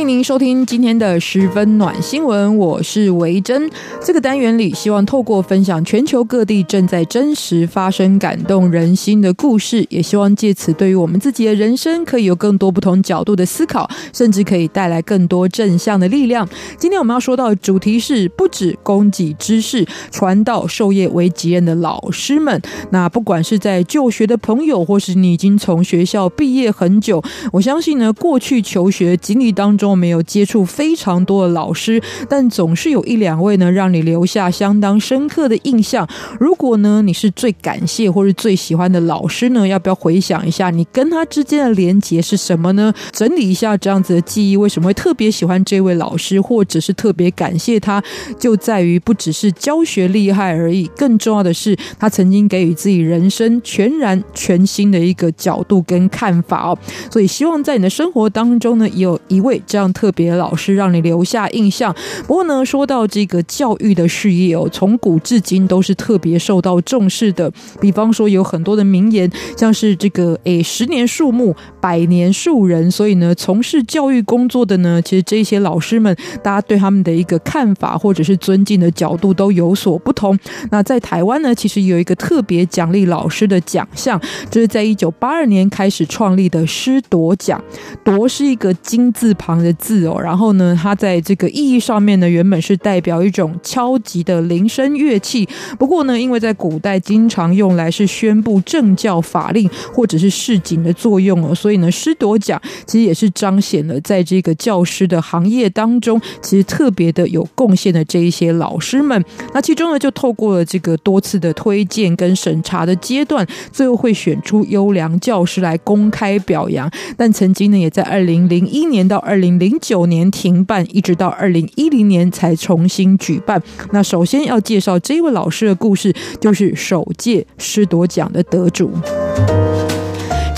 欢迎您收听今天的十分暖新闻，我是维珍。这个单元里，希望透过分享全球各地正在真实发生、感动人心的故事，也希望借此对于我们自己的人生可以有更多不同角度的思考，甚至可以带来更多正向的力量。今天我们要说到的主题是：不止供给知识，传道授业为己任的老师们。那不管是在就学的朋友，或是你已经从学校毕业很久，我相信呢，过去求学经历当中。没有接触非常多的老师，但总是有一两位呢，让你留下相当深刻的印象。如果呢，你是最感谢或是最喜欢的老师呢，要不要回想一下你跟他之间的连结是什么呢？整理一下这样子的记忆，为什么会特别喜欢这位老师，或者是特别感谢他？就在于不只是教学厉害而已，更重要的是他曾经给予自己人生全然全新的一个角度跟看法哦。所以希望在你的生活当中呢，有一位这样。让特别老师让你留下印象。不过呢，说到这个教育的事业哦，从古至今都是特别受到重视的。比方说，有很多的名言，像是这个“诶，十年树木，百年树人”。所以呢，从事教育工作的呢，其实这些老师们，大家对他们的一个看法或者是尊敬的角度都有所不同。那在台湾呢，其实有一个特别奖励老师的奖项，这是在一九八二年开始创立的师铎奖。铎是一个金字旁的。字哦，然后呢，它在这个意义上面呢，原本是代表一种敲击的铃声乐器。不过呢，因为在古代经常用来是宣布政教法令或者是市警的作用哦，所以呢，师铎奖其实也是彰显了在这个教师的行业当中，其实特别的有贡献的这一些老师们。那其中呢，就透过了这个多次的推荐跟审查的阶段，最后会选出优良教师来公开表扬。但曾经呢，也在二零零一年到二零零九年停办，一直到二零一零年才重新举办。那首先要介绍这位老师的故事，就是首届师铎奖的得主。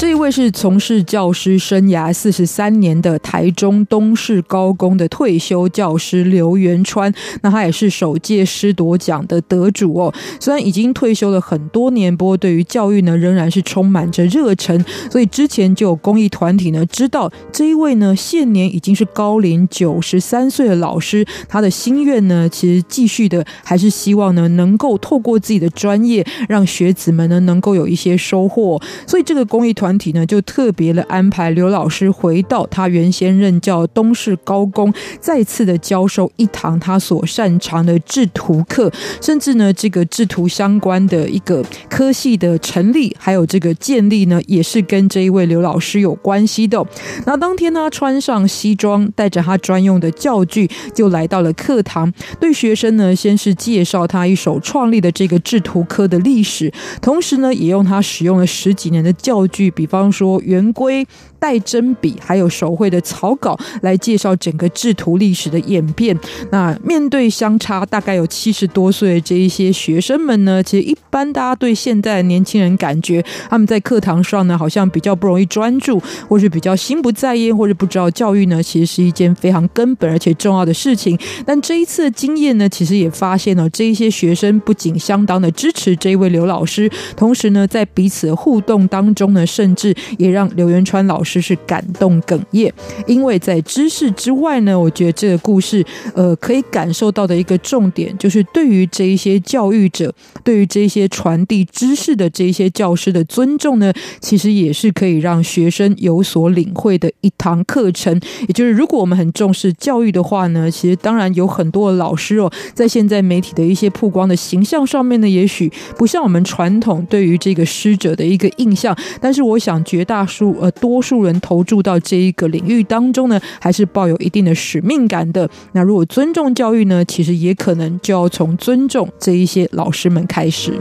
这一位是从事教师生涯四十三年的台中东势高工的退休教师刘元川，那他也是首届师铎奖的得主哦。虽然已经退休了很多年，不过对于教育呢，仍然是充满着热忱。所以之前就有公益团体呢，知道这一位呢，现年已经是高龄九十三岁的老师，他的心愿呢，其实继续的还是希望呢，能够透过自己的专业，让学子们呢，能够有一些收获。所以这个公益团。体呢就特别的安排刘老师回到他原先任教东势高工，再次的教授一堂他所擅长的制图课，甚至呢这个制图相关的一个科系的成立，还有这个建立呢，也是跟这一位刘老师有关系的。那当天呢，穿上西装，带着他专用的教具，就来到了课堂，对学生呢先是介绍他一手创立的这个制图科的历史，同时呢也用他使用了十几年的教具。比方说圆规。带针笔还有手绘的草稿来介绍整个制图历史的演变。那面对相差大概有七十多岁的这一些学生们呢，其实一般大家对现在的年轻人感觉他们在课堂上呢，好像比较不容易专注，或是比较心不在焉，或者不知道教育呢，其实是一件非常根本而且重要的事情。但这一次的经验呢，其实也发现了这一些学生不仅相当的支持这一位刘老师，同时呢，在彼此互动当中呢，甚甚至也让刘元川老师。是感动哽咽，因为在知识之外呢，我觉得这个故事，呃，可以感受到的一个重点，就是对于这一些教育者，对于这一些传递知识的这一些教师的尊重呢，其实也是可以让学生有所领会的一堂课程。也就是，如果我们很重视教育的话呢，其实当然有很多的老师哦，在现在媒体的一些曝光的形象上面呢，也许不像我们传统对于这个师者的一个印象，但是我我想绝大数呃多数。人投注到这一个领域当中呢，还是抱有一定的使命感的。那如果尊重教育呢，其实也可能就要从尊重这一些老师们开始。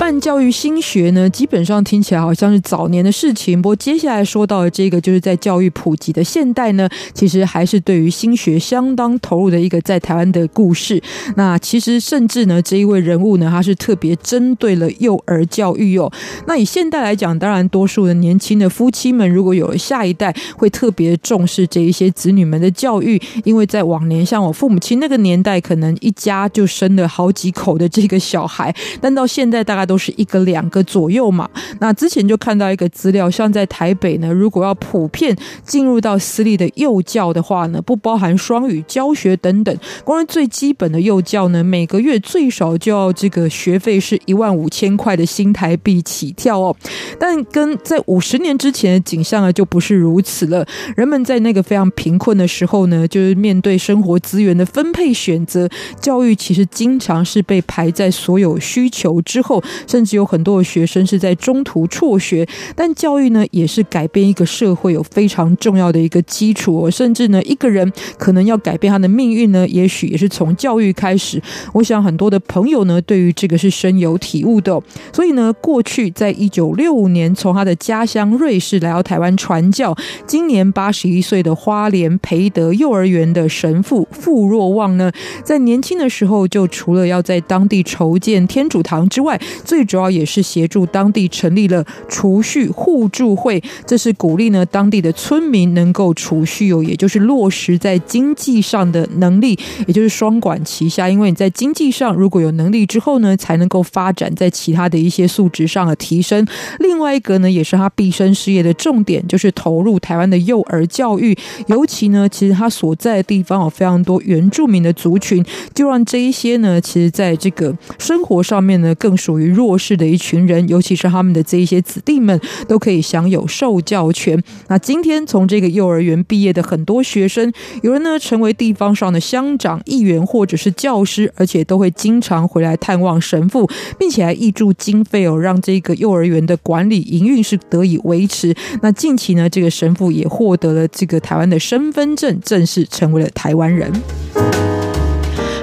办教育新学呢，基本上听起来好像是早年的事情。不过接下来说到的这个，就是在教育普及的现代呢，其实还是对于新学相当投入的一个在台湾的故事。那其实甚至呢，这一位人物呢，他是特别针对了幼儿教育哦。那以现代来讲，当然多数的年轻的夫妻们，如果有了下一代，会特别重视这一些子女们的教育，因为在往年，像我父母亲那个年代，可能一家就生了好几口的这个小孩，但到现在大概都是一个两个左右嘛。那之前就看到一个资料，像在台北呢，如果要普遍进入到私立的幼教的话呢，不包含双语教学等等，光是最基本的幼教呢，每个月最少就要这个学费是一万五千块的新台币起跳哦。但跟在五十年之前的景象呢，就不是如此了。人们在那个非常贫困的时候呢，就是面对生活资源的分配选择，教育其实经常是被排在所有需求之后，甚至有很多的学生是在中途辍学。但教育呢，也是改变一个社会有非常重要的一个基础。甚至呢，一个人可能要改变他的命运呢，也许也是从教育开始。我想很多的朋友呢，对于这个是深有体悟的。所以呢，过去在一九六五年从他的家乡瑞士来到台湾传教，今年八十一岁的花莲培德幼儿园的神父傅若望呢，在年轻的时候就除了要在当地筹建天主堂之外，最主要也是协助当地成立了储蓄互助会，这是鼓励呢当地的村民能够储蓄哦，也就是落实在经济上的能力，也就是双管齐下。因为你在经济上如果有能力之后呢，才能够发展在其他的一些素质上的提升。另外一个呢，也是他毕生事业的重点，就是投入台湾的幼儿教育，尤其呢，其实他所在的地方有非常多原住民的族群，就让这一些呢，其实在这个生活上面呢，更属于弱势的一群人，尤其是他们的这一些子弟们，都可以享有受教权。那今天从这个幼儿园毕业的很多学生，有人呢成为地方上的乡长、议员或者是教师，而且都会经常回来探望神父，并且还挹注经费哦，让这个幼儿园的管理营运是得以维持。那近期呢，这个神父也获得了这个台湾的身份证，正式成为了台湾人。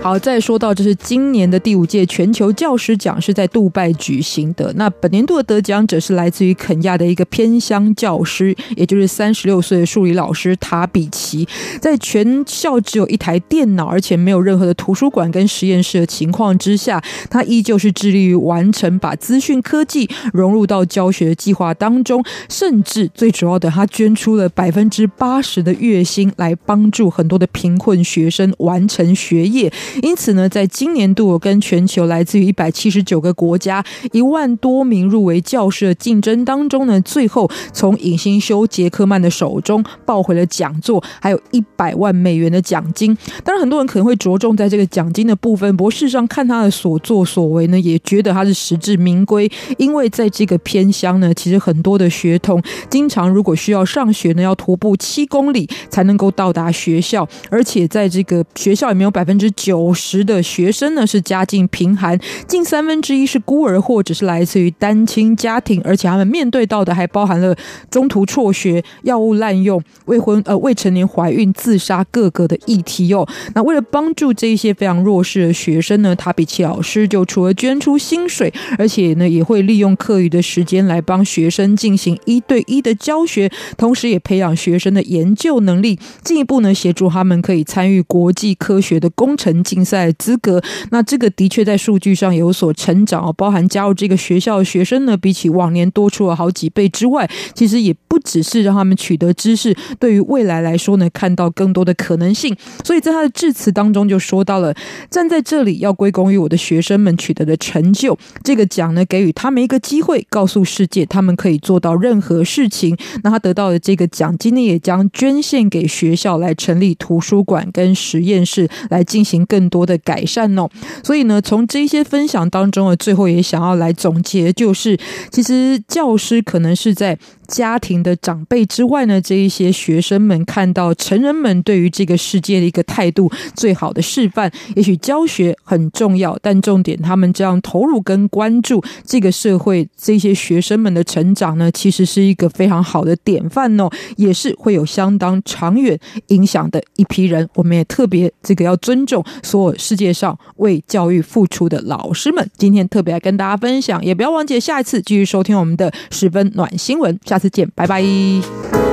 好，再说到这是今年的第五届全球教师奖是在杜拜举行的。那本年度的得奖者是来自于肯亚的一个偏乡教师，也就是三十六岁的数理老师塔比奇。在全校只有一台电脑，而且没有任何的图书馆跟实验室的情况之下，他依旧是致力于完成把资讯科技融入到教学计划当中，甚至最主要的，他捐出了百分之八十的月薪来帮助很多的贫困学生完成学业。因此呢，在今年度跟全球来自于一百七十九个国家一万多名入围教师的竞争当中呢，最后从影星修杰克曼的手中抱回了讲座，还有一百万美元的奖金。当然，很多人可能会着重在这个奖金的部分，不过事实上看他的所作所为呢，也觉得他是实至名归。因为在这个偏乡呢，其实很多的学童经常如果需要上学呢，要徒步七公里才能够到达学校，而且在这个学校也没有百分之九。五十的学生呢是家境贫寒，近三分之一是孤儿或者是来自于单亲家庭，而且他们面对到的还包含了中途辍学、药物滥用、未婚呃未成年怀孕、自杀各个的议题哦。那为了帮助这一些非常弱势的学生呢，塔比奇老师就除了捐出薪水，而且呢也会利用课余的时间来帮学生进行一对一的教学，同时也培养学生的研究能力，进一步呢协助他们可以参与国际科学的工程竞赛资格，那这个的确在数据上有所成长哦，包含加入这个学校的学生呢，比起往年多出了好几倍之外，其实也不只是让他们取得知识，对于未来来说呢，看到更多的可能性。所以在他的致辞当中就说到了，站在这里要归功于我的学生们取得的成就，这个奖呢给予他们一个机会，告诉世界他们可以做到任何事情。那他得到的这个奖今天，也将捐献给学校来成立图书馆跟实验室，来进行更。更多的改善哦，所以呢，从这些分享当中呢，最后也想要来总结，就是其实教师可能是在。家庭的长辈之外呢，这一些学生们看到成人们对于这个世界的一个态度，最好的示范。也许教学很重要，但重点他们这样投入跟关注这个社会，这些学生们的成长呢，其实是一个非常好的典范哦，也是会有相当长远影响的一批人。我们也特别这个要尊重所有世界上为教育付出的老师们。今天特别来跟大家分享，也不要忘记下一次继续收听我们的十分暖新闻。下次见，拜拜。